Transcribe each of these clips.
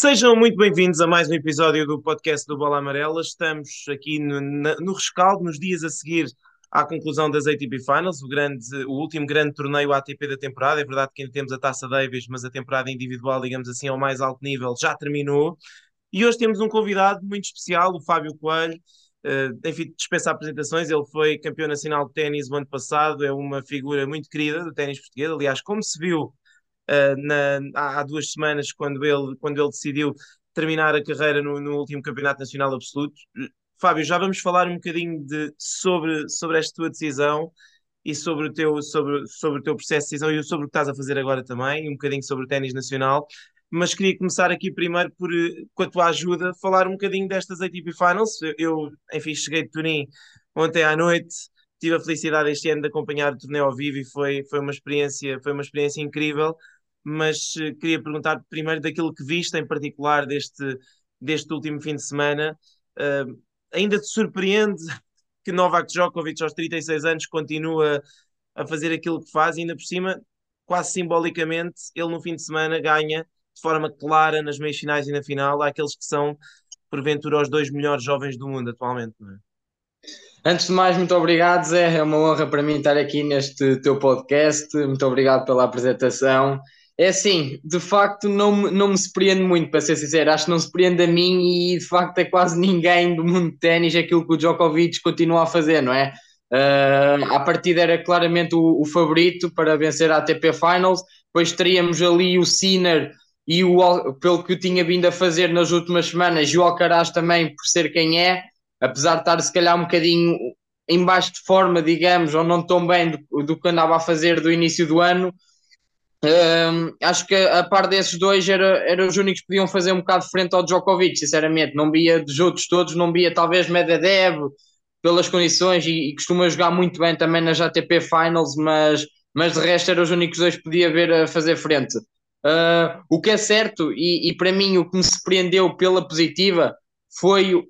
Sejam muito bem-vindos a mais um episódio do podcast do Bola Amarela. Estamos aqui no, no rescaldo, nos dias a seguir à conclusão das ATP Finals, o, grande, o último grande torneio ATP da temporada. É verdade que ainda temos a Taça Davis, mas a temporada individual, digamos assim, ao mais alto nível, já terminou. E hoje temos um convidado muito especial, o Fábio Coelho. Uh, enfim, dispensa apresentações, ele foi campeão nacional de ténis o ano passado, é uma figura muito querida do ténis português. Aliás, como se viu na, há, há, duas semanas, quando ele, quando ele decidiu terminar a carreira no, no, último Campeonato Nacional Absoluto. Fábio, já vamos falar um bocadinho de, sobre, sobre esta tua decisão e sobre o, teu, sobre, sobre o teu processo de decisão e sobre o que estás a fazer agora também, um bocadinho sobre o ténis nacional. Mas queria começar aqui primeiro por, com a tua ajuda, falar um bocadinho destas ATP Finals. Eu, enfim, cheguei de Turim ontem à noite, tive a felicidade este ano de acompanhar o torneio ao vivo e foi, foi, uma, experiência, foi uma experiência incrível mas uh, queria perguntar primeiro daquilo que viste em particular deste, deste último fim de semana. Uh, ainda te surpreende que Novak Djokovic, aos 36 anos, continua a fazer aquilo que faz e ainda por cima, quase simbolicamente, ele no fim de semana ganha de forma clara nas meias finais e na final àqueles que são, porventura, os dois melhores jovens do mundo atualmente. Não é? Antes de mais, muito obrigado, Zé. É uma honra para mim estar aqui neste teu podcast. Muito obrigado pela apresentação. É assim, de facto não, não me surpreende muito, para ser sincero, acho que não se surpreende a mim e de facto é quase ninguém do mundo de ténis aquilo que o Djokovic continua a fazer, não é? Uh, a partida era claramente o, o, favorito para vencer a ATP Finals, depois teríamos ali o Sinner e o, pelo que tinha vindo a fazer nas últimas semanas, e o Alcaraz também por ser quem é, apesar de estar se calhar um bocadinho em baixo de forma, digamos, ou não tão bem do, do que andava a fazer do início do ano, um, acho que a par desses dois era, eram os únicos que podiam fazer um bocado frente ao Djokovic, sinceramente. Não via dos outros todos, não via talvez Medvedev pelas condições e, e costuma jogar muito bem também nas ATP Finals, mas, mas de resto eram os únicos dois que podia ver a fazer frente. Uh, o que é certo, e, e, para mim o que me surpreendeu pela positiva foi,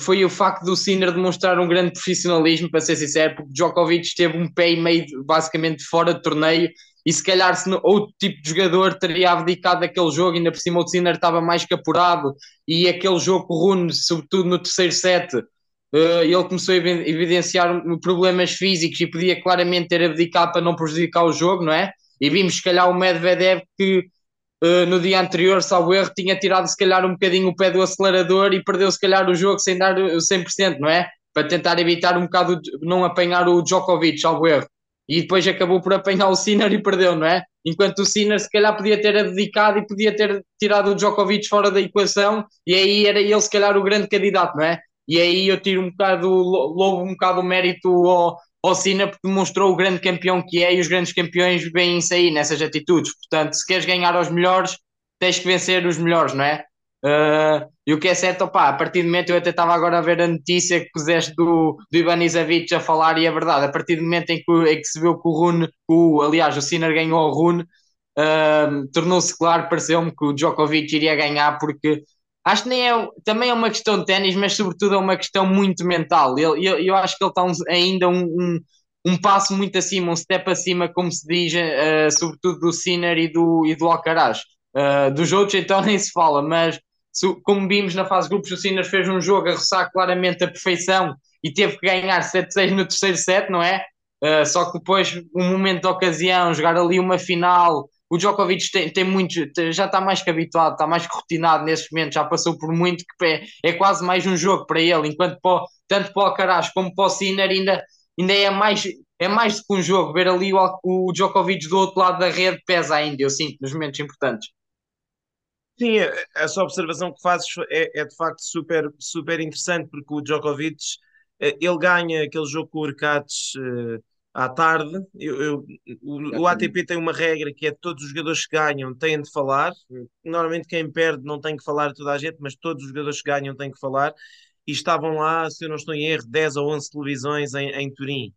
foi o facto do Sinner demonstrar um grande profissionalismo, para ser sincero, porque Djokovic teve um pé e meio basicamente fora de torneio e se calhar se outro tipo de jogador teria abdicado daquele jogo, ainda por cima o Sinner estava mais capurado e aquele jogo com o Rune, sobretudo no terceiro set, uh, ele começou a evidenciar problemas físicos e podia claramente ter abdicado para não prejudicar o jogo, não é? E vimos se calhar o Medvedev que uh, no dia anterior, salvo erro, tinha tirado se calhar um bocadinho o pé do acelerador e perdeu se calhar o jogo sem dar 100%, não é? Para tentar evitar um bocado, não apanhar o Djokovic, salvo erro e depois acabou por apanhar o Sinner e perdeu, não é? Enquanto o Sinner se calhar podia ter dedicado e podia ter tirado o Djokovic fora da equação e aí era ele se calhar o grande candidato, não é? E aí eu tiro um bocado, louvo um bocado o mérito ao, ao Sinner porque demonstrou o grande campeão que é e os grandes campeões vêm aí, nessas atitudes. Portanto, se queres ganhar aos melhores, tens que vencer os melhores, não é? Uh, e o que é certo, opa, a partir do momento eu até estava agora a ver a notícia que puseste do, do Ivan Isavic a falar, e é verdade, a partir do momento em que, em que se viu que o Rune, o, aliás, o Sinner ganhou o Rune, uh, tornou-se claro, pareceu-me que o Djokovic iria ganhar, porque acho que nem é, também é uma questão de ténis, mas sobretudo é uma questão muito mental. Eu, eu, eu acho que ele está um, ainda um, um, um, passo muito acima, um step acima, como se diz, uh, sobretudo do Sinner e do, e do Alcaraz. Uh, dos outros, então, nem se fala, mas como vimos na fase de grupos, o Sinas fez um jogo a roçar claramente a perfeição e teve que ganhar 7-6 no terceiro set, não é? Uh, só que depois, um momento de ocasião, jogar ali uma final, o Djokovic tem, tem muito, já está mais que habituado, está mais que rotinado nesses momentos, já passou por muito, que é, é quase mais um jogo para ele, enquanto para, tanto para o Alcaraz como para o Sinner ainda, ainda é mais é mais do que um jogo, ver ali o, o Djokovic do outro lado da rede pesa ainda, eu sinto, nos momentos importantes. Sim, essa observação que fazes é, é, de facto super, super interessante, porque o Djokovic eh, ele ganha aquele jogo com o Urcates uh, à tarde. Eu, eu, o, o, ATP tem uma regra que é todos os jogadores que ganham têm de falar. Normalmente quem perde não tem que falar toda a gente, mas todos os jogadores que ganham têm que falar. E estavam lá, se eu não estou em erro, 10 ou 11 televisões em, em Turim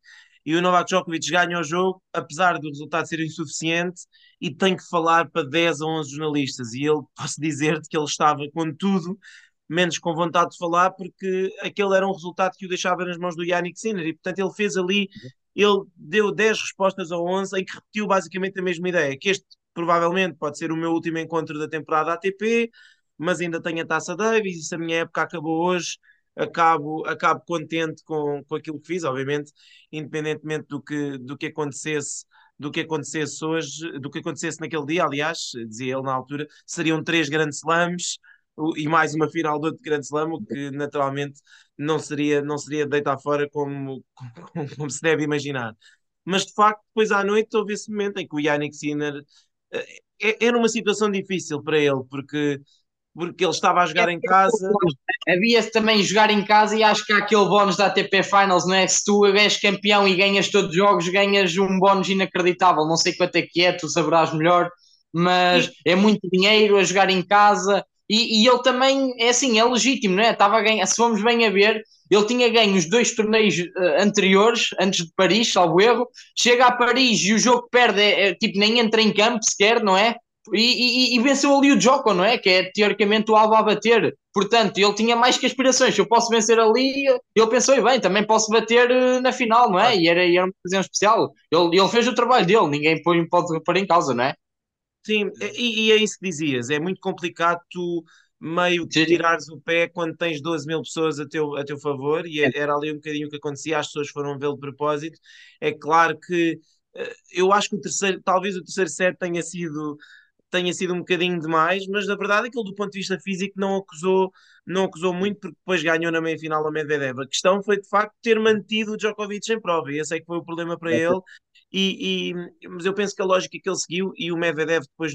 e o Novak Djokovic ganha o jogo, apesar do resultado ser insuficiente, e tem que falar para 10 ou 11 jornalistas. E ele, posso dizer-te que ele estava com tudo, menos com vontade de falar, porque aquele era um resultado que o deixava nas mãos do Yannick Sinner. E, portanto, ele fez ali, ele deu 10 respostas ao 11, em que repetiu basicamente a mesma ideia, que este provavelmente pode ser o meu último encontro da temporada ATP, mas ainda tenho a Taça Davis, e se a minha época acabou hoje, acabo, acabo contente com, com aquilo que fiz, obviamente, independentemente do que, do que acontecesse do que acontecesse hoje, do que acontecesse naquele dia, aliás, dizia ele na altura, seriam três grandes slams e mais uma final de outro grande slam, o que naturalmente não seria, não seria deitar fora como, como, como, se deve imaginar. Mas de facto, depois à noite houve esse momento em que o Yannick Sinner eh, era uma situação difícil para ele, porque porque ele estava a jogar em casa. Havia também jogar em casa e acho que há aquele bónus da ATP Finals, não é? Se tu és campeão e ganhas todos os jogos, ganhas um bónus inacreditável. Não sei quanto é que é, tu saberás melhor, mas é muito dinheiro a jogar em casa. E, e ele também, é assim, é legítimo, não é? Estava a ganhar, se vamos bem a ver, ele tinha ganho os dois torneios uh, anteriores, antes de Paris, salvo erro. Chega a Paris e o jogo perde é, é tipo, nem entra em campo sequer, não é? E, e, e, venceu ali o Joko, não é? Que é teoricamente o Alba a bater. Portanto, ele tinha mais que aspirações. Se eu posso vencer ali, ele pensou, e bem, também posso bater uh, na final, não é? E era, era uma ocasião especial. Ele, ele fez o trabalho dele, ninguém põe, pode pôr em causa, não é? Sim, e, e, é isso que dizias. É muito complicado tu meio que tirares o pé quando tens 12 mil pessoas a teu, a teu favor, e era ali um bocadinho o que acontecia, as pessoas foram vê-lo de propósito. É claro que eh, eu acho que o terceiro, talvez o terceiro set tenha sido tenha sido um bocadinho demais, mas na verdade aquilo do ponto de vista físico não acusou, não acusou muito porque depois ganhou na meia final a Medvedev. A questão foi de facto ter mantido o Djokovic em prova e esse é que foi o problema para é. ele. E, e, mas eu penso que a lógica que ele seguiu e o Medvedev depois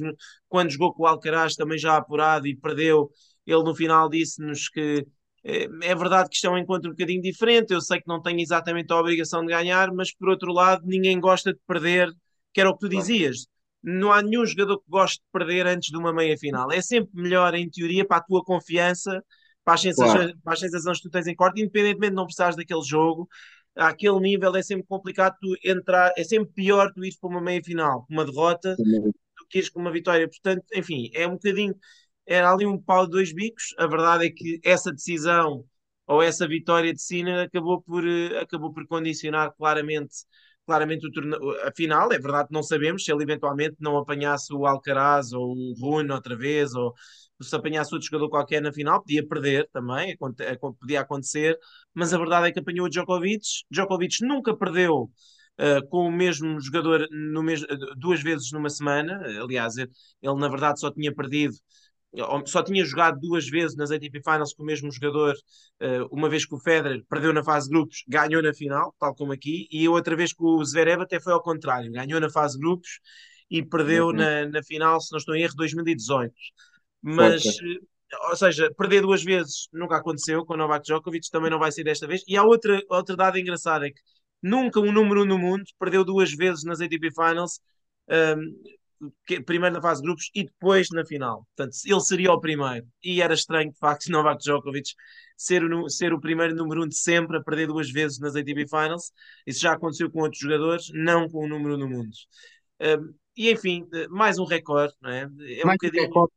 quando jogou com o Alcaraz também já apurado e perdeu, ele no final disse-nos que é, é verdade que isto é um encontro um bocadinho diferente, eu sei que não tenho exatamente a obrigação de ganhar, mas por outro lado ninguém gosta de perder, que era o que tu dizias não há nenhum jogador que goste de perder antes de uma meia final. É sempre melhor, em teoria, para a tua confiança, para as sensações, claro. para as sensações que tu tens em corte, independentemente de não precisares daquele jogo. Àquele nível é sempre complicado tu entrar, é sempre pior tu ires para uma meia final, uma derrota, Sim. do que ires com uma vitória. Portanto, enfim, é um bocadinho, era ali um pau de dois bicos. A verdade é que essa decisão ou essa vitória de Sina acabou por, eh, acabou por condicionar claramente claramente a final, é verdade que não sabemos se ele eventualmente não apanhasse o Alcaraz ou o Rune outra vez, ou se apanhasse outro jogador qualquer na final, podia perder também, podia acontecer, mas a verdade é que apanhou o Djokovic. Djokovic nunca perdeu Uh, com o mesmo jogador no duas vezes numa semana. Aliás, ele, ele, na verdade só tinha perdido só tinha jogado duas vezes nas ATP Finals com o mesmo jogador, eh, uma vez que o Federer perdeu na fase de grupos, ganhou na final, tal como aqui, e outra vez que o Zverev até foi ao contrário, ganhou na fase de grupos e perdeu uhum. na, na final, se não estou em erro, 2018. Mas, okay. ou seja, perder duas vezes nunca aconteceu com o Novak Djokovic, também não vai ser desta vez. E há outra, outra dada engraçada, é que nunca um número um no mundo perdeu duas vezes nas ATP Finals. Um, primeiro na fase de grupos e depois na final. Portanto, ele seria o primeiro. E era estranho, de facto, Novak Djokovic ser o, ser o primeiro número um de sempre a perder duas vezes nas ATP Finals. Isso já aconteceu com outros jogadores, não com o número um no mundo. Um, e enfim, mais um recorde, não é? É um mais bocadinho. recorde.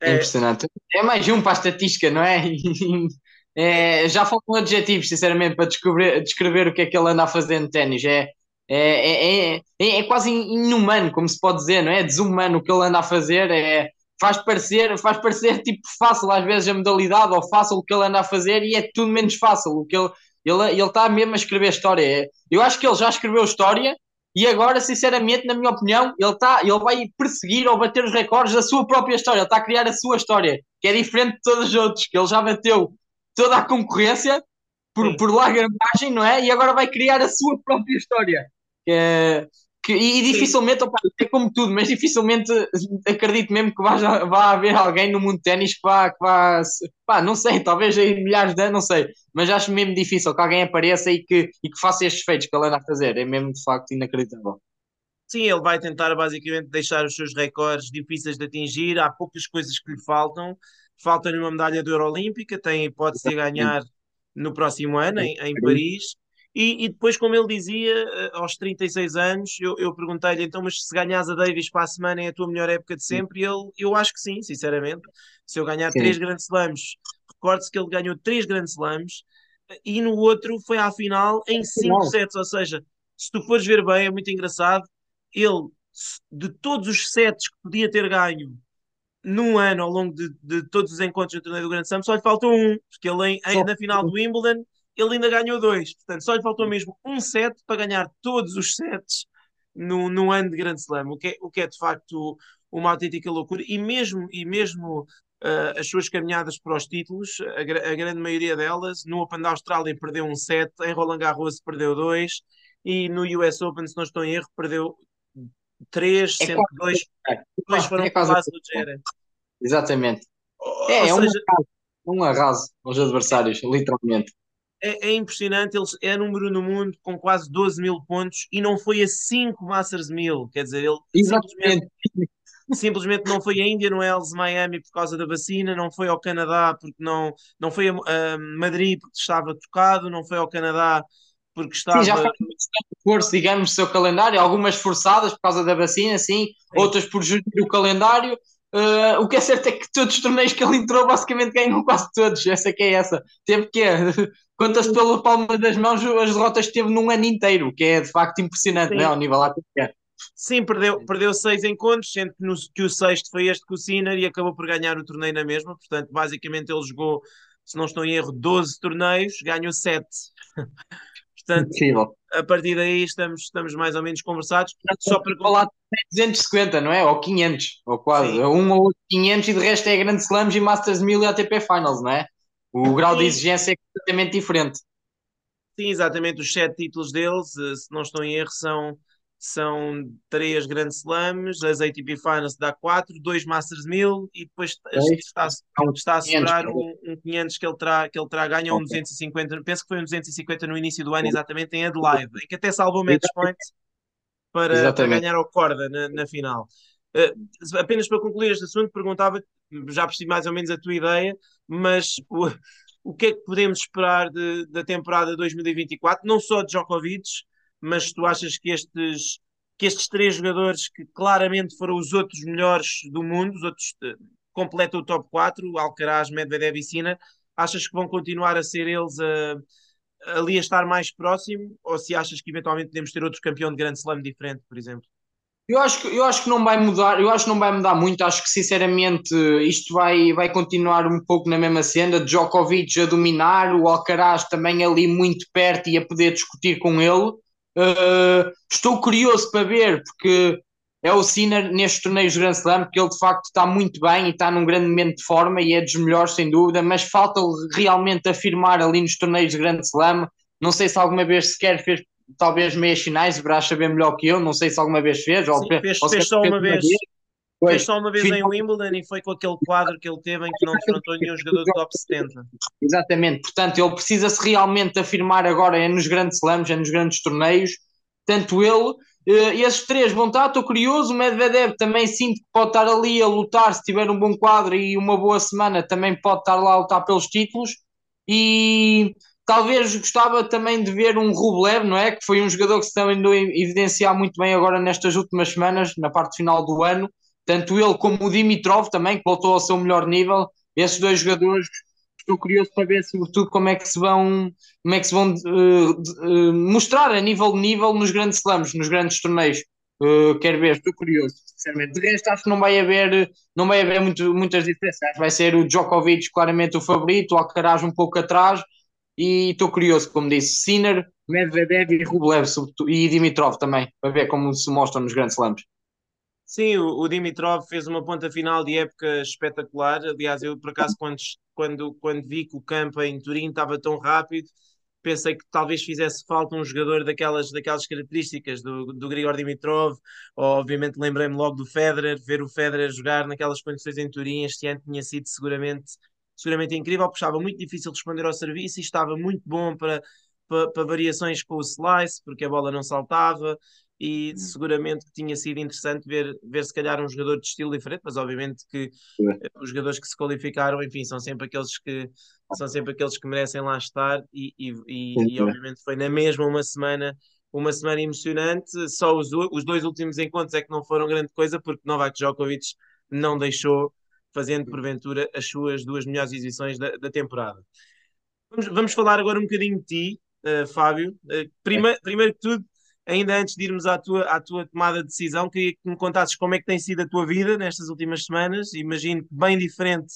É... é impressionante. É mais um para a estatística, não é? é já faltam adjetivos, sinceramente, para descobrir, descrever o que é que ele anda a fazer no ténis. É, é, é, é, é, quase inumano, como se pode dizer, não é? Desumano o que ele anda a fazer, é, faz parecer, faz parecer tipo fácil às vezes a modalidade ou fácil o que ele anda a fazer e é tudo menos fácil. O que ele ele ele está mesmo a escrever história. Eu acho que ele já escreveu história e agora, sinceramente, na minha opinião, ele tá, ele vai perseguir ou bater os recordes da sua própria história. Ele está a criar a sua história, que é diferente de todos os outros, que ele já bateu toda a concorrência por, por larga margem, não é? E agora vai criar a sua própria história. É, que, e, dificilmente, opa, é como tudo, mas dificilmente acredito mesmo que vá, vá haver alguém no mundo de ténis que vá, que vá pá, não sei, talvez em milhares de anos, não sei, mas acho mesmo difícil que alguém apareça e que, e que faça estes feitos que ele anda a fazer, é mesmo de facto inacreditável. Sim, ele vai tentar basicamente deixar os seus recordes difíceis de atingir, há poucas coisas que lhe faltam, falta-lhe uma medalha de Euro Olímpica, tem a hipótese de ganhar no próximo ano, em, em Paris, e, e, depois, como ele dizia, eh, aos 36 anos, eu, eu perguntei-lhe então, mas se ganhas a Davis para a semana é a tua melhor época de sempre? E ele, eu acho que sim, sinceramente. Se eu ganhar sim. três grandes slams, recorde-se que ele ganhou três grandes slams e no outro foi à final em cinco sets. Ou seja, se tu fores ver bem, é muito engraçado. Ele, de todos os sets que podia ter ganho num ano, ao longo de, de todos os encontros do torneio do Grande Slam, só lhe faltou um, porque ele em, na final do Wimbledon ele ainda ganhou dois. Portanto, só lhe faltou mesmo um set para ganhar todos os sets no, no ano de Grande Slam, o que é, o que é de facto uma autêntica loucura. E mesmo, e mesmo uh, as suas caminhadas para os títulos, a, a, grande maioria delas, no Open da Austrália perdeu um set, em Roland Garros perdeu dois, e no US Open, se não estou em erro, perdeu três, é sendo que dois, dois foram é quase do Jerez. Exatamente. É, é seja, um arraso aos adversários, literalmente. É, é, impressionante, ele é número no mundo com quase 12 mil pontos e não foi a 5 Masters 1000, quer dizer, ele simplesmente, simplesmente, não foi a Indian Wells, Miami por causa da vacina, não foi ao Canadá porque não, não foi a, a Madrid porque estava tocado, não foi ao Canadá porque estava... Sim, já foi força, digamos, o seu calendário, algumas forçadas por causa da vacina, sim, sim. outras por gerir o calendário, Uh, o que é certo é que todos os torneios que ele entrou basicamente ganhou quase todos. Essa que é essa. Teve que Conta-se pela palma das mãos as derrotas que teve num ano inteiro, que é de facto impressionante, né, ao nível ATP. Sim, perdeu, perdeu seis encontros, sendo que, no, que o sexto foi este com o Sinner e acabou por ganhar o torneio na mesma. Portanto, basicamente ele jogou, se não estou em erro, 12 torneios, ganhou 7. Portanto, Incrível. a partir daí estamos, estamos mais ou menos conversados. Só para falar de 250, não é? Ou 500, ou quase. Sim. Um ou outro 500 e de resto é Grand Slams e Masters 1000 e ATP Finals, não é? O grau Sim. de exigência é completamente diferente. Sim, exatamente. Os sete títulos deles, eh, se não estou em erro, são, são três Grand Slams, as ATP Finals dá quatro, dois Masters 1000 e depois está, está a segurar um, um 500 que ele terá, que ele terá ganho, um 250, penso que foi um 250 no início do ano, exatamente em Adelaide, em que até salvou match point para, para ganhar ao corda na, na final. Uh, apenas para concluir este assunto, perguntava, já percebi mais ou menos a tua ideia, mas o, o que é que podemos esperar de, da temporada 2024, não só de Djokovic, mas tu achas que estes, que estes três jogadores que claramente foram os outros melhores do mundo, os outros eh, completam o top 4, Alcaraz, Medvedev e Sina, achas que vão continuar a ser eles a, ali a estar mais próximo, ou se achas que eventualmente podemos ter outro campeão de grande slam diferente, por exemplo? Eu acho, que, eu acho que não vai mudar, eu acho que não vai mudar muito, acho que sinceramente isto vai, vai continuar um pouco na mesma cena, Djokovic a dominar, o Alcaraz também ali muito perto e a poder discutir com ele. Uh, estou curioso para ver, porque é o Sinner nestes torneios de Grand Slam, porque ele de facto está muito bem e está num grande momento de forma e é dos melhores sem dúvida, mas falta realmente afirmar ali nos torneios de Grand Slam. Não sei se alguma vez sequer fez talvez meias finais, deverás saber melhor que eu, não sei se alguma vez fez. Sim, ou, fez, ou fez só uma vez. vez. Fez só uma vez em Wimbledon e foi com aquele quadro que ele teve em que não enfrentou nenhum jogador do top 70. Exatamente, portanto, ele precisa-se realmente afirmar agora é nos grandes slams, é nos grandes torneios. Tanto ele, eh, esses três vão estar, estou curioso. O Medvedev também sinto que pode estar ali a lutar se tiver um bom quadro e uma boa semana, também pode estar lá a lutar pelos títulos. E Talvez gostava também de ver um Rublev, não é? Que foi um jogador que se também andou a evidenciar muito bem agora nestas últimas semanas, na parte final do ano. Tanto ele como o Dimitrov também, que voltou ao seu melhor nível. Esses dois jogadores, estou curioso para ver, sobretudo, como é que se vão, como é que se vão uh, uh, mostrar a nível de nível nos grandes slams, nos grandes torneios. Uh, quero ver, estou curioso, sinceramente. De resto, acho que não vai haver, não vai haver muito, muitas diferenças. Vai ser o Djokovic claramente o favorito, o Alcaraz um pouco atrás e estou curioso, como disse, Sinner, Medvedev e Rublev e Dimitrov também, para ver como se mostram nos grandes slams. Sim, o, Dimitrov fez uma ponta final de época espetacular. Aliás, eu por acaso, quando, quando, quando vi que o campo em Turim estava tão rápido, pensei que talvez fizesse falta um jogador daquelas, daquelas características do, do Grigor Dimitrov, obviamente lembrei-me logo do Federer, ver o Federer jogar naquelas condições em Turim este ano tinha sido seguramente seguramente incrível, porque estava muito difícil de responder ao serviço e estava muito bom para, para, para variações com o slice, porque a bola não saltava e hum. seguramente tinha sido interessante ver, ver se calhar um jogador de estilo diferente, mas obviamente que é. os jogadores que se qualificaram, enfim, são sempre aqueles que são sempre aqueles que merecem lá estar e, e, e, e obviamente foi na mesma uma semana uma semana emocionante, só os, os dois últimos encontros é que não foram grande coisa porque Novak Djokovic não deixou fazendo porventura as suas duas melhores exibições da, da temporada. Vamos, vamos, falar agora um bocadinho de ti, uh, Fábio. Uh, prima, primeiro que tudo, ainda antes de irmos à tua, à tua tomada de decisão, queria que me contasses como é que tem sido a tua vida nestas últimas semanas. Imagino que bem diferente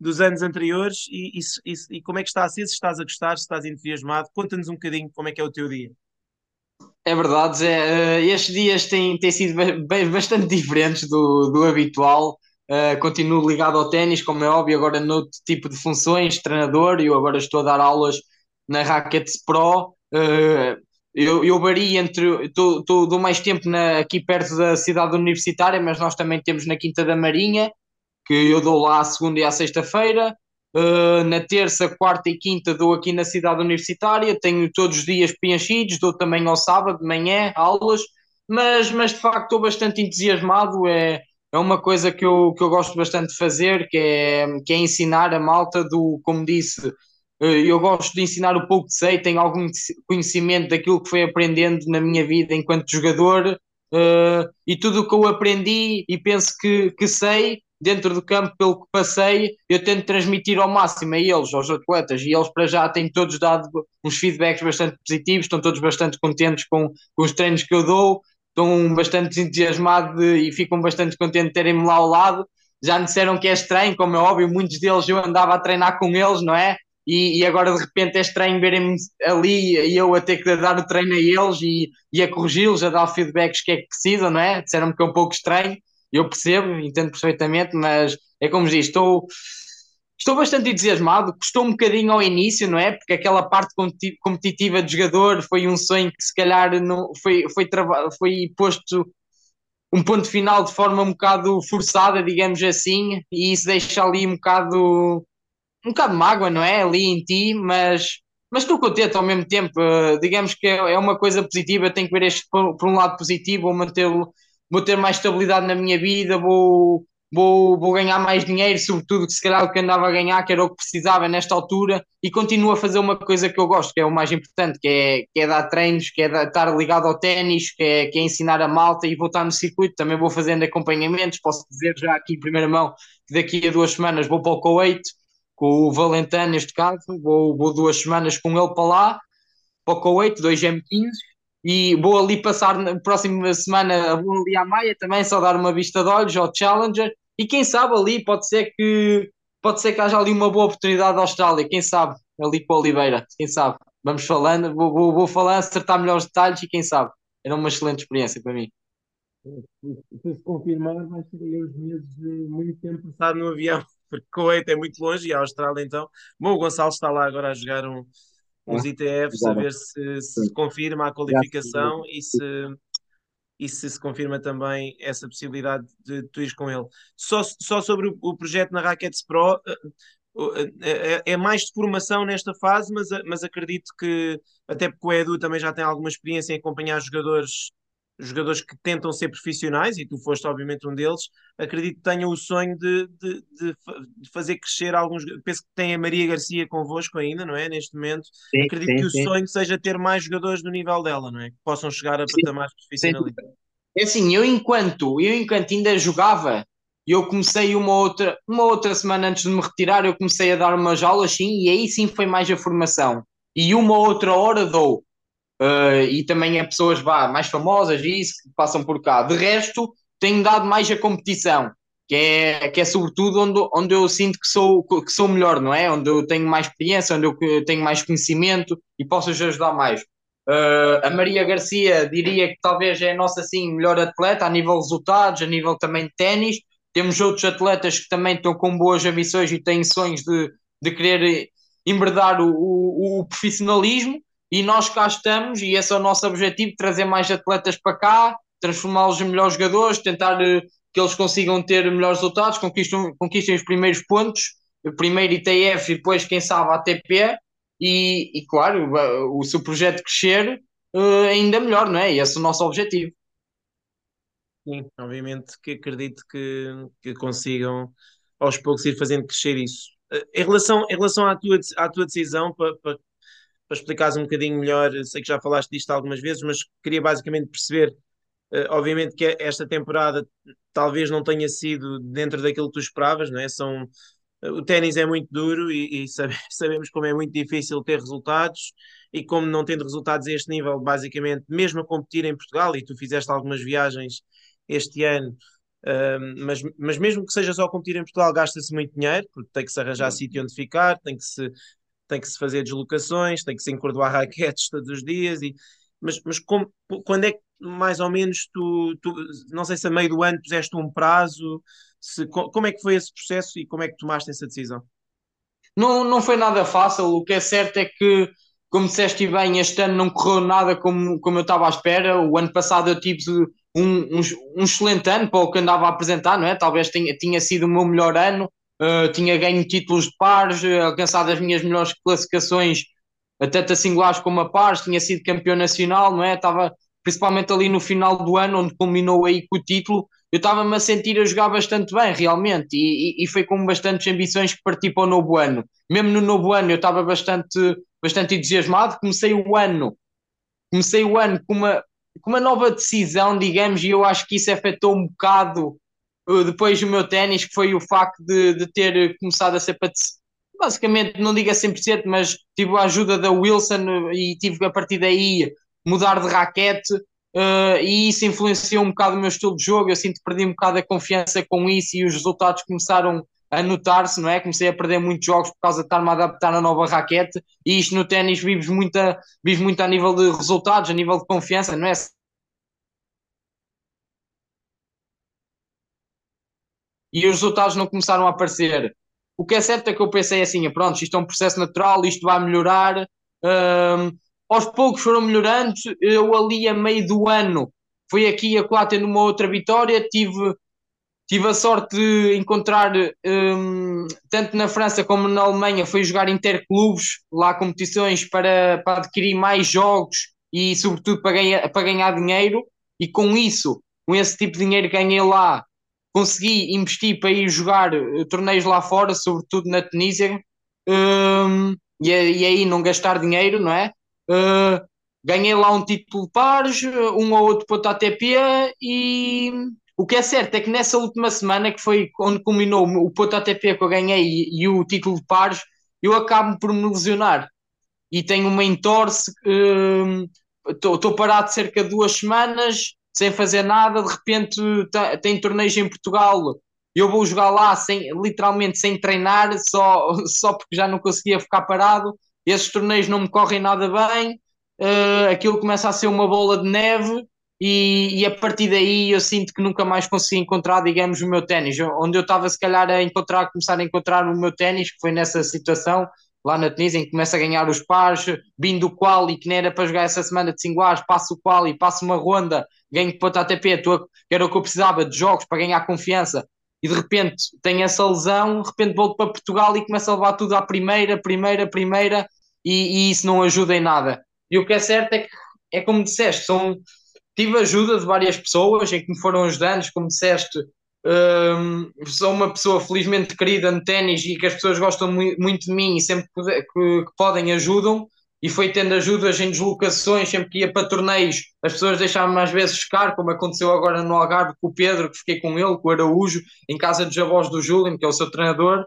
dos anos anteriores e, e, e, e, como é que está a ser, se estás a gostar, se estás entusiasmado. Conta-nos um bocadinho como é que é o teu dia. É verdade, é, estes dias têm, têm sido bastante diferentes do, do habitual. Uh, continuo ligado ao ténis, como é óbvio, agora noutro tipo de funções, treinador, eu agora estou a dar aulas na Rackets Pro. Uh, eu, eu vario entre. Estou, dou mais tempo na, aqui perto da cidade universitária, mas nós também temos na Quinta da Marinha, que eu dou lá à segunda e à sexta-feira. Uh, na terça, quarta e quinta dou aqui na cidade universitária, tenho todos os dias preenchidos, dou também ao sábado de manhã aulas, mas, mas de facto estou bastante entusiasmado, é, é uma coisa que eu, que eu gosto bastante de fazer, que é, que é ensinar a malta do, como disse, eu gosto de ensinar o pouco que sei, tenho algum conhecimento daquilo que fui aprendendo na minha vida enquanto jogador, uh, e tudo o que eu aprendi e penso que, que sei, dentro do campo, pelo que passei, eu tento transmitir ao máximo a eles, aos atletas, e eles para já têm todos dado uns feedbacks bastante positivos, estão todos bastante contentes com, com os treinos que eu dou, estão bastante entusiasmados e ficam bastante contentes de terem-me lá ao lado. Já me disseram que é estranho, como é óbvio, muitos deles eu andava a treinar com eles, não é? E, e agora de repente é estranho verem-me ali e eu a ter que dar o treino a eles e, e a corrigi-los, a dar feedbacks que é que precisam, não é? Disseram-me que é um pouco estranho, eu percebo, entendo perfeitamente, mas é como diz, estou, estou bastante entusiasmado, custou um bocadinho ao início, não é? Porque aquela parte competitiva de jogador foi um sonho que se calhar não, foi, foi, foi posto um ponto final de forma um bocado forçada, digamos assim, e isso deixa ali um bocado um bocado de mágoa, não é? Ali em ti, mas mas estou contente ao mesmo tempo. Uh, digamos que é, é uma coisa positiva, tenho que ver este por, por um lado positivo, vou manter vou ter mais estabilidade na minha vida, vou, vou, vou ganhar mais dinheiro, sobretudo que se calhar o que andava a ganhar, que era o que precisava nesta altura, e continuo a fazer uma coisa que eu gosto, que é o mais importante, que é, que é dar treinos, que é dar, estar ligado ao ténis, que é, que é ensinar a malta e vou estar no circuito, também vou fazendo acompanhamentos, posso dizer já aqui em primeira mão que daqui a duas semanas vou para o Kuwait, com o Valentano neste caso, vou, vou duas semanas com ele para lá, para o Kuwait, 2M15, e vou ali passar na próxima semana, vou ali à Maia também, só dar uma vista de olhos ao Challenger, e quem sabe ali pode ser que pode ser que haja ali uma boa oportunidade da Austrália, quem sabe, ali com a Oliveira, quem sabe, vamos falando, vou, vou, vou falando, acertar melhores detalhes e quem sabe, era uma excelente experiência para mim. Se se confirmar, vai ser aí uns meses de muito tempo passado no avião, porque Kuwait é muito longe e a Austrália então. Bom, o Gonçalo está lá agora a jogar um, uns ITFs, a ver se, se confirma a qualificação e se, e se se confirma também essa possibilidade de tu ires com ele. Só, só sobre o, o projeto na Rackets Pro, eh, eh, é, é mais de formação nesta fase, mas, mas acredito que, até porque o Edu também já tem alguma experiência em acompanhar jogadores jogadores que tentam ser profissionais, e tu foste obviamente um deles, acredito que tenham o sonho de, de, de, de fazer crescer alguns. Penso que tem a Maria Garcia convosco ainda, não é? Neste momento. Sim, acredito sim, que o sim. sonho seja ter mais jogadores do nível dela, não é? Que possam chegar a patamares profissionais. É assim, eu enquanto, eu enquanto ainda jogava, eu comecei uma outra, uma outra semana antes de me retirar, eu comecei a dar umas aulas sim, e aí sim foi mais a formação. E uma outra hora dou uh, e também a pessoas vá, mais famosas e isso que passam por cá. De resto, tenho dado mais a competição, que é, que é sobretudo onde, onde eu sinto que sou, que sou melhor, não é? Onde eu tenho mais experiência, onde eu tenho mais conhecimento e posso ajudar mais. Uh, a Maria Garcia diria que talvez é a nossa assim, melhor atleta a nível de resultados, a nível também de ténis. Temos outros atletas que também estão com boas ambições e têm sonhos de, de querer embredar o, o, o profissionalismo e nós cá estamos, e esse é o nosso objetivo: trazer mais atletas para cá, transformá-los em melhores jogadores, tentar uh, que eles consigam ter melhores resultados, conquistem, conquistem os primeiros pontos, primeiro ITF e depois, quem sabe, ATP. E, e claro, o, seu projeto crescer, uh, ainda melhor, não é? Esse é o nosso objetivo. Sim, obviamente que acredito que, que consigam aos poucos ir fazendo crescer isso. Eh, em relação, em relação à, tua, à tua decisão, para, para para explicares um bocadinho melhor, sei que já falaste disto algumas vezes, mas queria basicamente perceber, uh, obviamente que esta temporada talvez não tenha sido dentro daquilo que tu esperavas, não é? São, o ténis é muito duro e, e sabe, sabemos como é muito difícil ter resultados e como não tendo resultados a este nível, basicamente, mesmo a competir em Portugal, e tu fizeste algumas viagens este ano, uh, mas, mas mesmo que seja só competir em Portugal, gasta-se muito dinheiro, porque tem que se arranjar sítio onde ficar, tem que se, tem que se fazer deslocações, tem que se encordoar raquetes todos os dias, e, mas, mas como, quando é que mais ou menos tu, tu, não sei se a meio do ano puseste um prazo, se, como é que foi esse processo e como é que tomaste essa decisão? Não, não foi nada fácil, o que é certo é que como disseste bem, este ano não correu nada como, como eu estava à espera. O ano passado eu tive um, um, um, excelente ano para o que andava a apresentar, não é? Talvez tenha, tinha sido o meu melhor ano. Uh, tinha ganho títulos de pares, alcançado as minhas melhores classificações, tanto a singulares como a pares, tinha sido campeão nacional, não é? Estava principalmente ali no final do ano, onde culminou aí com o título, eu estava-me a sentir a jogar bastante bem, realmente, e, e, e, foi com bastantes ambições que parti para o novo ano. Mesmo no novo ano eu estava bastante bastante entusiasmado. Comecei o ano, comecei o ano com uma, com uma nova decisão, digamos, e eu acho que isso afetou um bocado depois do meu ténis, que foi o facto de, de ter começado a ser basicamente, não digo a 100%, mas tive a ajuda da Wilson uh, e tive a partir daí mudar de raquete uh, e isso influenciou um bocado o meu estilo de jogo. Eu sinto que perdi um bocado a confiança com isso e os resultados começaram a notar-se, não é? Comecei a perder muitos jogos por causa de estar-me a adaptar à nova raquete e isto no ténis vives muito, a, vives muito a nível de resultados, a nível de confiança, não é? E os resultados não começaram a aparecer. O que é certo é que eu pensei assim, pronto, isto é um processo natural, isto vai melhorar. Um, aos poucos foram melhorando. Eu ali a meio do ano fui aqui a tendo uma outra vitória, tive Tive a sorte de encontrar, um, tanto na França como na Alemanha, fui jogar interclubes, lá competições para, para adquirir mais jogos e, sobretudo, para ganhar, para ganhar dinheiro. E com isso, com esse tipo de dinheiro que ganhei lá, consegui investir para ir jogar uh, torneios lá fora, sobretudo na Tunísia, um, e, e, aí não gastar dinheiro, não é? Uh, ganhei lá um título pares, um ou outro ponto ATP e o que é certo é que nessa última semana, que foi onde culminou o ponto ATP que eu ganhei e, e o título de pares, eu acabo por me lesionar e tenho uma entorse. Estou hum, parado cerca de duas semanas sem fazer nada. De repente, tem torneios em Portugal. Eu vou jogar lá sem, literalmente sem treinar, só, só porque já não conseguia ficar parado. Esses torneios não me correm nada bem. Uh, aquilo começa a ser uma bola de neve e, e, a partir daí eu sinto que nunca mais consegui encontrar, digamos, o meu ténis. Onde eu estava, se calhar, a encontrar, começar a encontrar o meu ténis, que foi nessa situação, lá na Tunísia, em que começa a ganhar os pares, vindo o qual e que nem era para jogar essa semana de singulares, passo o qual e passo uma ronda, ganho ponto ATP, que era o que eu precisava de jogos para ganhar confiança. E de repente tenho essa lesão, de repente volto para Portugal e começo a levar tudo à primeira, primeira, primeira, e, e isso não ajuda em nada. E o que é certo é que, é como disseste, são tive ajuda de várias pessoas em que me foram ajudando, como disseste, um, sou uma pessoa felizmente querida no ténis e que as pessoas gostam muito de mim e sempre que, que, podem ajudam. E foi tendo ajudas em deslocações, sempre que ia para torneios, as pessoas deixavam-me às vezes ficar, como aconteceu agora no Algarve com o Pedro, que fiquei com ele, com o Araújo, em casa dos avós do Júlio, que é o seu treinador.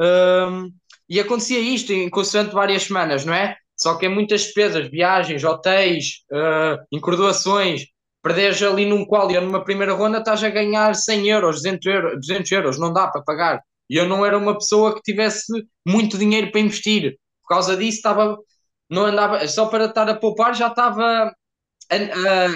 Um, e acontecia isto em constante várias semanas, não é? Só que é muitas despesas, viagens, hotéis, uh, incordoações. Perderes ali num qual e numa primeira ronda estás a ganhar 100 euros, 200 euros, 200 euros, não dá para pagar. E eu não era uma pessoa que tivesse muito dinheiro para investir. Por causa disso, estava, não andava, só para estar a poupar, já estava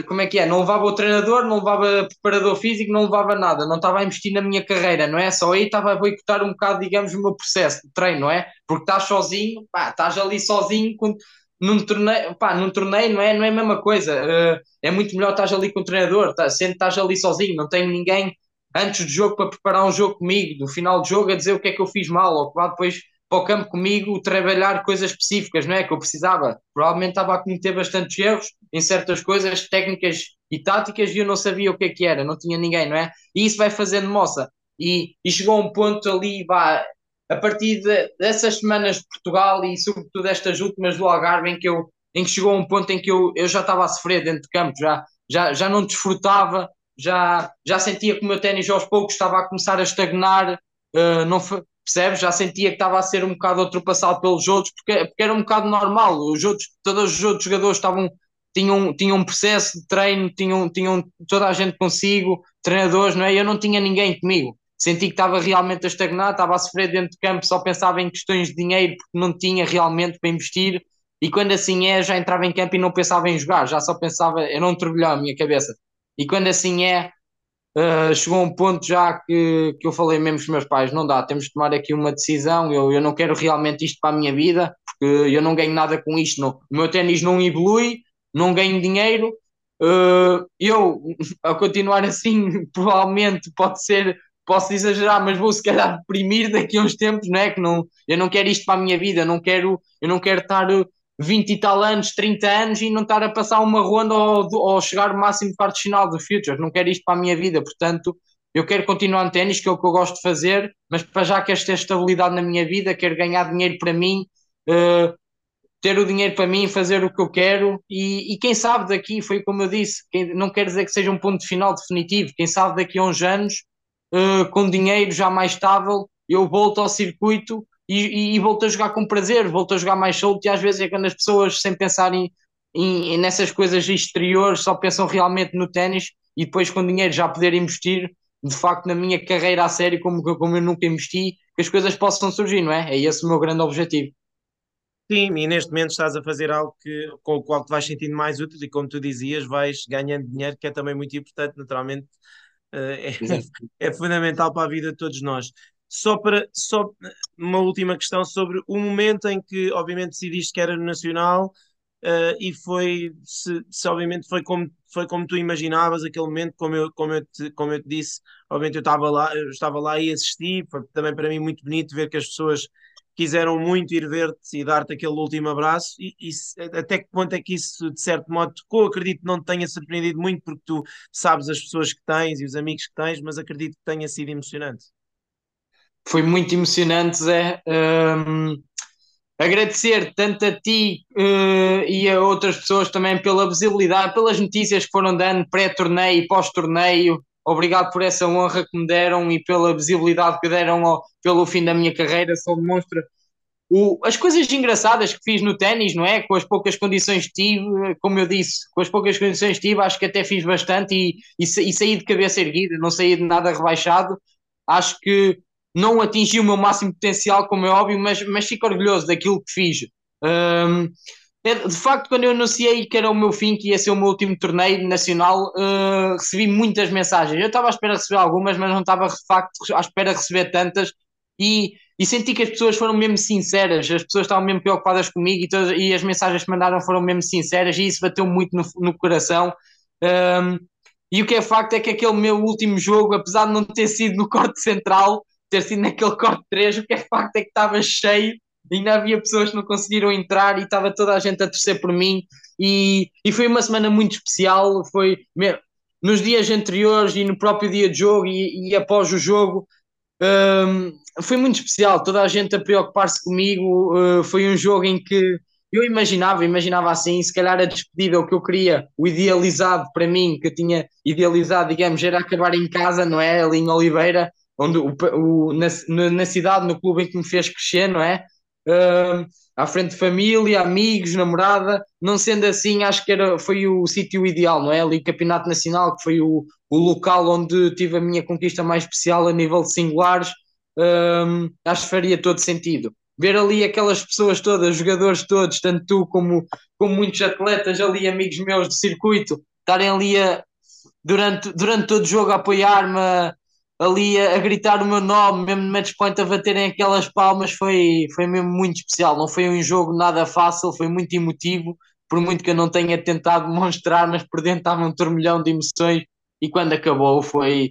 como é que é? Não levava o treinador, não levava preparador físico, não levava nada, não estava a investir na minha carreira, não é? Só aí estava a boicotar um bocado, digamos, o meu processo de treino, não é? Porque estás sozinho, pá, estás ali sozinho com, num torneio, pá, num torneio não é, não é a mesma coisa. Uh, é muito melhor estás ali com o treinador, tá, sempre estás ali sozinho, não tenho ninguém antes do jogo para preparar um jogo comigo, no final do jogo a dizer o que é que eu fiz mal, ou que lá depois para o campo comigo trabalhar coisas específicas, não é? Que eu precisava. Provavelmente estava a cometer bastantes erros em certas coisas técnicas e táticas e eu não sabia o que é que era, não tinha ninguém, não é? E isso vai fazendo moça. E, e chegou um ponto ali, vá, a partir de, dessas semanas de Portugal e sobretudo estas últimas do Algarve, em que, eu, em que chegou um ponto em que eu, eu já estava a sofrer dentro de campo, já, já, já não desfrutava, já, já sentia que o meu ténis aos poucos estava a começar a estagnar, uh, não, percebes? Já sentia que estava a ser um bocado ultrapassado pelos outros, porque, porque era um bocado normal. Os outros, todos os outros jogadores estavam, tinham, tinham um processo de treino, tinham, tinham toda a gente consigo, treinadores, não é? Eu não tinha ninguém comigo. Senti que estava realmente a estagnar, estava a sofrer dentro de campo, só pensava em questões de dinheiro, porque não tinha realmente para investir. E quando assim é, já entrava em campo e não pensava em jogar, já só pensava, eu não turbilhão a minha cabeça. E quando assim é, Uh, chegou um ponto já que, que eu falei mesmo com os meus pais: não dá, temos de tomar aqui uma decisão. Eu, eu não quero realmente isto para a minha vida, porque eu não ganho nada com isto. Não. O meu ténis não evolui, não ganho dinheiro. Uh, eu, a continuar assim, provavelmente pode ser, posso exagerar, mas vou se calhar deprimir daqui a uns tempos, não é? Que não, eu não quero isto para a minha vida, não quero, eu não quero estar 20 e tal anos, 30 anos e não estar a passar uma ronda ou, ou chegar ao máximo de quartos final do Futures. Não quero isto para a minha vida, portanto, eu quero continuar no ténis, que é o que eu gosto de fazer, mas para já quero ter estabilidade na minha vida, quero ganhar dinheiro para mim, uh, ter o dinheiro para mim, fazer o que eu quero e, e quem sabe daqui, foi como eu disse, não quer dizer que seja um ponto final definitivo, quem sabe daqui a uns anos, uh, com dinheiro já mais estável, eu volto ao circuito e, e, volto a jogar com prazer, volto a jogar mais solto e às vezes é quando as pessoas sem pensar em, em, nessas coisas exteriores só pensam realmente no ténis e depois com dinheiro já poder investir de facto na minha carreira a sério como, como eu nunca investi, que as coisas possam surgir, não é? É esse o meu grande objetivo. Sim, e neste momento estás a fazer algo que, com o qual te vais sentindo mais útil e como tu dizias, vais ganhando dinheiro, que é também muito importante, naturalmente, eh, é, é fundamental para a vida de todos nós. Só para só uma última questão sobre o momento em que, obviamente, decidiste que era no Nacional uh, e foi, se, se, obviamente foi como, foi como tu imaginavas aquele momento, como eu, como eu, te, como eu te disse, obviamente eu estava lá, eu estava lá e assisti, foi também para mim muito bonito ver que as pessoas quiseram muito ir ver-te e dar-te aquele último abraço e, e, até que ponto é que isso de certo modo tocou, acredito que não te tenha surpreendido muito porque tu sabes as pessoas que tens e os amigos que tens, mas acredito que tenha sido emocionante foi muito emocionante, Zé. Um, agradecer tanto a ti uh, e a outras pessoas também pela visibilidade, pelas notícias que foram dando pré-torneio e pós-torneio. Obrigado por essa honra que me deram e pela visibilidade que deram ao, pelo fim da minha carreira. Só demonstra o, as coisas engraçadas que fiz no ténis, não é? Com as poucas condições que tive, como eu disse, com as poucas condições que tive, acho que até fiz bastante e, e, e saí de cabeça erguida, não saí de nada rebaixado. Acho que não atingi o meu máximo potencial, como é óbvio, mas, mas fico orgulhoso daquilo que fiz. Um, é, de facto, quando eu anunciei que era o meu fim, que ia ser o meu último torneio nacional, uh, recebi muitas mensagens. Eu estava à espera de receber algumas, mas não estava de facto à espera de receber tantas. E, e senti que as pessoas foram mesmo sinceras, as pessoas estavam mesmo preocupadas comigo e, todas, e as mensagens que mandaram foram mesmo sinceras, e isso bateu muito no, no coração. Um, e o que é facto é que aquele meu último jogo, apesar de não ter sido no corte central, ter sido naquele corte 3, o que é facto é que estava cheio, ainda havia pessoas que não conseguiram entrar e estava toda a gente a torcer por mim. E, e foi uma semana muito especial. Foi nos dias anteriores e no próprio dia de jogo e, e após o jogo. Um, foi muito especial, toda a gente a preocupar-se comigo. Uh, foi um jogo em que eu imaginava, imaginava assim, se calhar a despedida, o que eu queria, o idealizado para mim, que eu tinha idealizado, digamos, era acabar em casa, não é? Ali em Oliveira, onde o, o, na, na, cidade, no clube em que me fez crescer, não é? Uh, à frente de família, amigos, namorada, não sendo assim, acho que era, foi o sítio ideal, não é? Ali, Campeonato Nacional, que foi o, o local onde tive a minha conquista mais especial a nível de singulares, uh, acho que faria todo sentido. Ver ali aquelas pessoas todas, jogadores todos, tanto tu como, como muitos atletas ali, amigos meus de circuito, estarem ali a, durante, durante todo o jogo a apoiar-me, ali a, a, gritar o meu nome, mesmo no match point a baterem aquelas palmas, foi, foi mesmo muito especial. Não foi um jogo nada fácil, foi muito emotivo, por muito que eu não tenha tentado demonstrar, mas por dentro estava um turmilhão de emoções e quando acabou foi,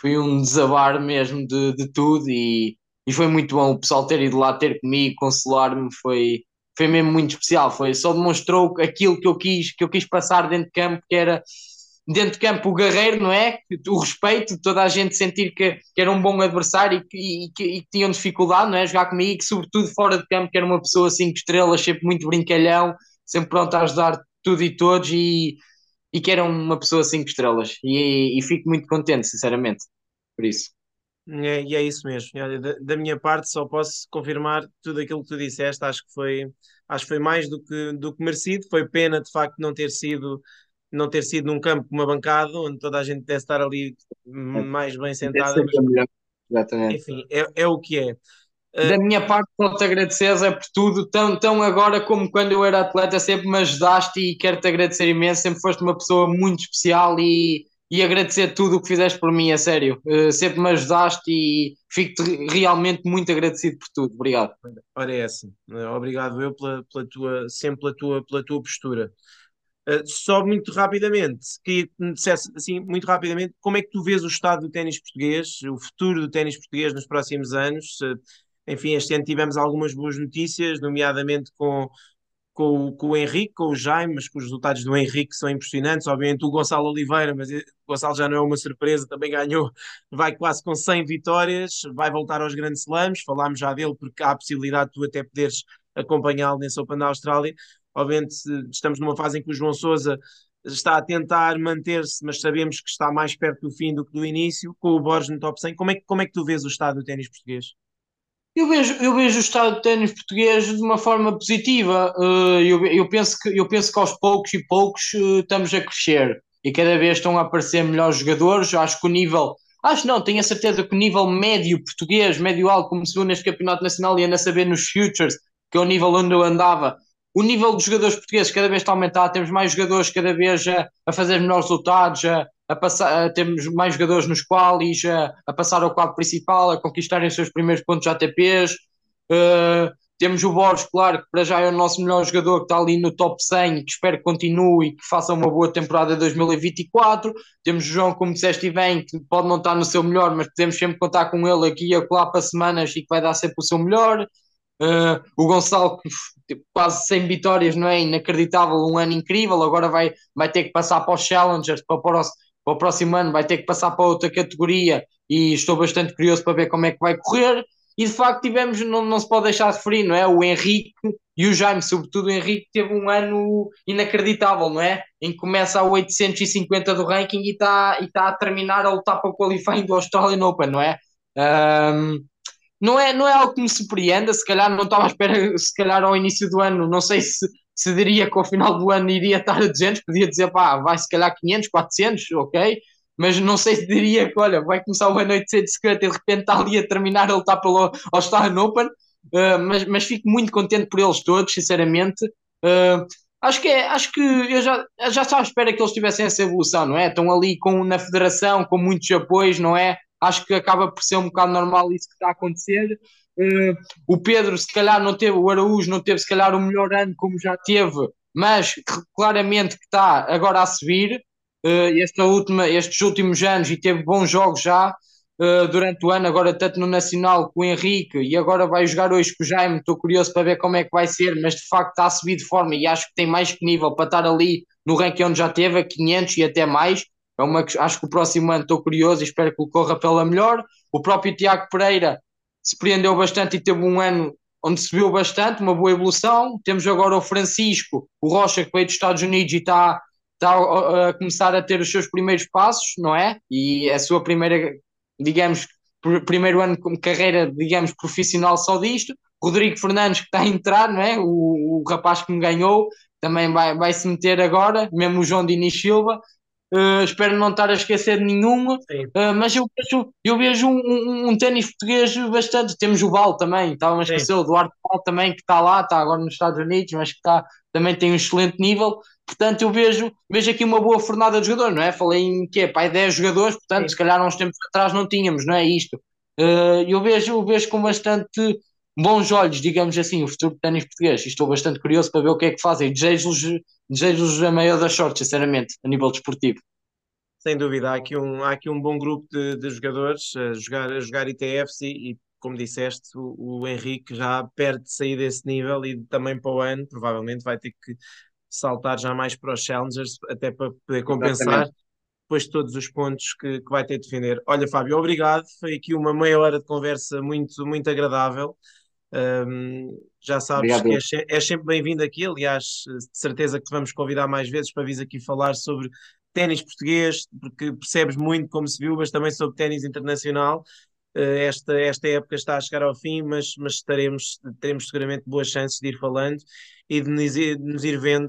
foi um desabar mesmo de, de tudo e, e foi muito bom o pessoal ter ido lá ter comigo, consolar-me, foi, foi mesmo muito especial, foi, só demonstrou aquilo que eu quis, que eu quis passar dentro de campo, que era dentro de campo o guerreiro, não é? O respeito, toda a gente sentir que, que era um bom adversário e que, e, que, e que tinham dificuldade, não é? Jogar comigo e que, sobretudo fora de campo, que era uma pessoa cinco estrelas, sempre muito brincalhão, sempre pronto a ajudar tudo e todos e, e que era uma pessoa cinco estrelas. E, e fico muito contente, sinceramente, por isso. É, e é isso mesmo. Da, da, minha parte, só posso confirmar tudo aquilo que tu disseste. Acho que foi, acho que foi mais do que, do que merecido. Foi pena, de facto, não ter sido, não ter sido num campo com uma bancada onde toda a gente deve estar ali mais bem sentada. Mas, Exatamente. Enfim, é, é o que é. Da minha parte, posso-te agradecer Zé, por tudo, tão, tão agora como quando eu era atleta, sempre me ajudaste e quero-te agradecer imenso. Sempre foste uma pessoa muito especial e, e agradecer tudo o que fizeste por mim, a sério. Uh, sempre me ajudaste e fico-te realmente muito agradecido por tudo. Obrigado. Ora, é essa. Obrigado eu pela, pela tua, sempre pela tua, pela tua postura. Uh, só muito rapidamente, queria que me dissesse assim, muito rapidamente, como é que tu vês o estado do ténis português, o futuro do ténis português nos próximos anos? Enfim, este ano tivemos algumas boas notícias, nomeadamente com, com, com o Henrique, com o Jaime, mas com os resultados do Henrique são impressionantes. Obviamente o Gonçalo Oliveira, mas o Gonçalo já não é uma surpresa, também ganhou, vai quase com 100 vitórias, vai voltar aos grandes slams. Falámos já dele porque há a possibilidade de tu até poderes acompanhá-lo nesse Open da Austrália. Obviamente estamos numa fase em que o João Sousa está a tentar manter-se, mas sabemos que está mais perto do fim do que do início, com o Borges no top 100. Como é, como é que tu vês o estado do ténis português? Eu vejo, eu vejo o estado de ténis português de uma forma positiva. Eh, eu, eu, penso que, eu penso que aos poucos e poucos eh, estamos a crescer e cada vez estão a aparecer melhores jogadores. Acho que o nível, acho não, tenho a certeza que o nível médio português, médio alto, como se viu neste Campeonato Nacional e anda a saber nos Futures, que é o nível onde eu andava, o nível dos jogadores portugueses cada vez está a aumentar. Temos mais jogadores cada vez a, a fazer melhores resultados, a, a passar, a, temos mais jogadores nos qualis, a, a passar ao quadro principal, a conquistarem os seus primeiros pontos ATPs. Uh, temos o Borges, claro, que para já é o nosso melhor jogador, que está ali no top 100 e que espero que continue e que faça uma boa temporada 2024. Temos o João, como disseste bem, que pode não estar no seu melhor, mas podemos sempre contar com ele aqui e acolá para semanas e que vai dar sempre o seu melhor. Uh, o Gonçalo, tipo, quase 100 vitórias, não é? Inacreditável, um ano incrível. Agora vai, vai ter que passar para os Challengers, para, para, o, para o próximo ano vai ter que passar para outra categoria e estou bastante curioso para ver como é que vai correr. E de facto tivemos, não, não se pode deixar de referir, não é? O Henrique e o Jaime, sobretudo o Henrique, teve um ano inacreditável, não é? Em que começa a 850 do ranking e está e tá a terminar a lutar para o qualifying do Australian Open, não é? Um, não é, não é algo que me surpreenda, se calhar não estava à espera, se calhar ao início do ano, não sei se se diria que ao final do ano iria estar a 200, podia dizer, pá, vai se calhar 500, 400, ok, mas não sei se diria que, olha, vai começar o ano 850 e de repente está ali a terminar a lutar pelo Australian Open, uh, mas, mas fico muito contente por eles todos, sinceramente. Uh, acho que é, acho que eu já, já estava à espera que eles tivessem essa evolução, não é? Estão ali com, na federação, com muitos apoios, não é? Acho que acaba por ser um bocado normal isso que está a acontecer. Uh, o Pedro, se calhar, não teve, o Araújo não teve, se calhar, o melhor ano como já teve, mas claramente que está agora a subir. Uh, esta última, estes últimos anos e teve bons jogos já uh, durante o ano, agora tanto no Nacional com o Henrique e agora vai jogar hoje com o Jaime. Estou curioso para ver como é que vai ser, mas de facto está a subir de forma e acho que tem mais que nível para estar ali no ranking onde já teve, a 500 e até mais. É uma, acho que o próximo ano estou curioso e espero que corra pela melhor. O próprio Tiago Pereira surpreendeu bastante e teve um ano onde subiu bastante, uma boa evolução. Temos agora o Francisco, o Rocha, que veio dos Estados Unidos e está, está a começar a ter os seus primeiros passos, não é? E a sua primeira, digamos, primeiro ano como carreira, digamos, profissional só disto. Rodrigo Fernandes, que está a entrar, não é? O, o rapaz que me ganhou, também vai, vai se meter agora, mesmo o João Diniz Silva. Uh, espero não estar a esquecer de nenhuma, uh, mas eu vejo, eu vejo um, um, um ténis português bastante. Temos o Val também, estava a esquecer, o Eduardo Val também, que está lá, está agora nos Estados Unidos, mas que está, também tem um excelente nível. Portanto, eu vejo, vejo aqui uma boa fornada de jogadores, não é? Falei em quê? Pai, 10 jogadores, portanto, Sim. se calhar uns tempos atrás não tínhamos, não é isto. Uh, eu, vejo, eu vejo com bastante bons olhos, digamos assim, o futuro do ténis português. Estou bastante curioso para ver o que é que fazem. Desejo-lhes desejo a maior das sortes, sinceramente, a nível desportivo. Sem dúvida, há aqui um, há aqui um bom grupo de, de jogadores a jogar, a jogar ITFs e, e como disseste, o, o, Henrique já perde de sair desse nível e também para o ano, provavelmente vai ter que saltar já mais para os Challengers, até para poder compensar Exatamente. depois todos os pontos que, que vai ter de defender. Olha, Fábio, obrigado. Foi aqui uma meia hora de conversa muito, muito agradável. Um, já sabes Obrigado. que és, és sempre bem-vindo aqui. Aliás, de certeza que te vamos convidar mais vezes para vir aqui falar sobre ténis português, porque percebes muito, como se viu, mas também sobre ténis internacional. esta, esta época está a chegar ao fim, mas, mas estaremos, teremos seguramente boas chances de ir falando e de nos ir, de nos ir vendo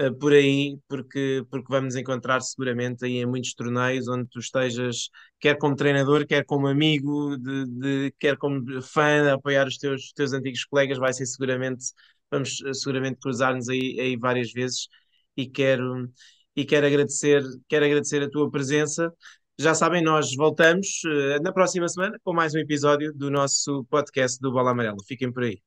uh, por aí, porque, porque vamos encontrar seguramente aí em muitos torneios onde tu estejas, quer como treinador, quer como amigo, de, de quer como fã, a apoiar os teus, teus antigos colegas, vai ser seguramente, vamos seguramente cruzar-nos aí, aí várias vezes e quero e quero agradecer, quero agradecer a tua presença. Já sabem, nós voltamos uh, na próxima semana com mais um episódio do nosso podcast do Bola Amarela. Fiquem por aí.